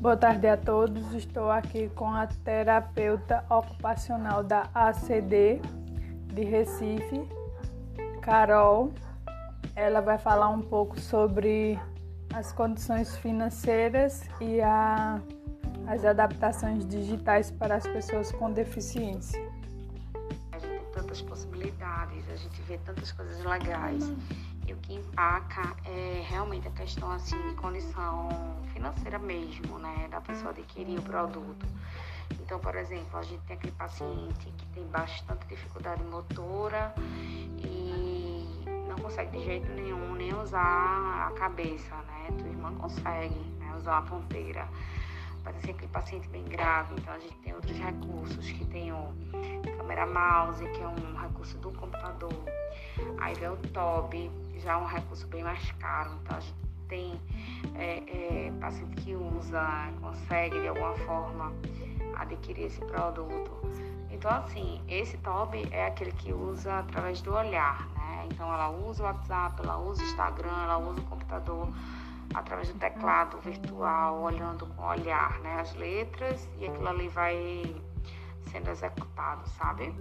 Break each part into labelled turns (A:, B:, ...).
A: Boa tarde a todos. Estou aqui com a terapeuta ocupacional da ACD de Recife, Carol. Ela vai falar um pouco sobre as condições financeiras e a, as adaptações digitais para as pessoas com deficiência.
B: A gente tem tantas possibilidades, a gente vê tantas coisas legais. E o que empaca é realmente a questão assim de condição financeira mesmo, né, da pessoa adquirir o produto. Então, por exemplo, a gente tem aquele paciente que tem bastante dificuldade motora e não consegue de jeito nenhum nem usar a cabeça, né? Tua irmã consegue né, usar a ponteira. Mas assim, aquele paciente bem grave, então a gente tem recursos, que tem o câmera mouse, que é um recurso do computador. Aí vem o TOB, já é um recurso bem mais caro, então a gente tem é, é, paciente que usa, consegue de alguma forma adquirir esse produto. Então, assim, esse TOB é aquele que usa através do olhar, né? Então, ela usa o WhatsApp, ela usa o Instagram, ela usa o computador através do teclado virtual, olhando com o olhar, né? As letras e aquilo ali vai sendo executado, sabe?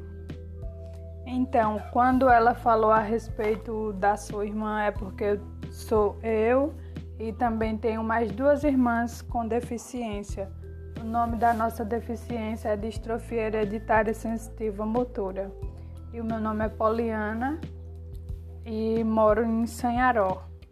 A: Então, quando ela falou a respeito da sua irmã, é porque sou eu e também tenho mais duas irmãs com deficiência. O nome da nossa deficiência é distrofia hereditária sensitiva motora. E o meu nome é Poliana e moro em Sanharó.